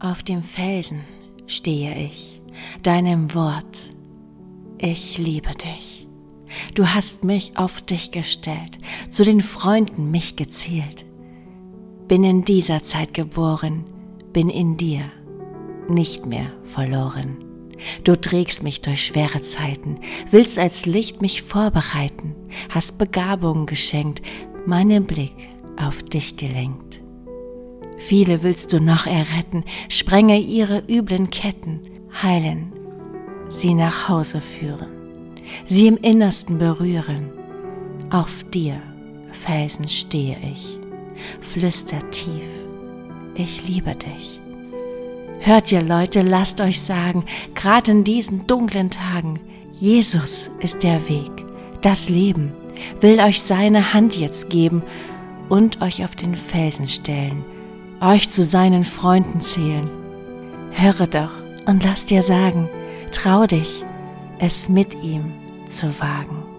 Auf dem Felsen stehe ich, deinem Wort. Ich liebe dich. Du hast mich auf dich gestellt, zu den Freunden mich gezielt. Bin in dieser Zeit geboren, bin in dir, nicht mehr verloren. Du trägst mich durch schwere Zeiten, willst als Licht mich vorbereiten, hast Begabungen geschenkt, meinen Blick auf dich gelenkt. Viele willst du noch erretten, sprenge ihre üblen Ketten, heilen, sie nach Hause führen, sie im Innersten berühren. Auf dir, Felsen, stehe ich, flüster tief, ich liebe dich. Hört ihr Leute, lasst euch sagen, gerade in diesen dunklen Tagen, Jesus ist der Weg, das Leben, will euch seine Hand jetzt geben und euch auf den Felsen stellen, euch zu seinen Freunden zählen. Höre doch und lass dir sagen, trau dich, es mit ihm zu wagen.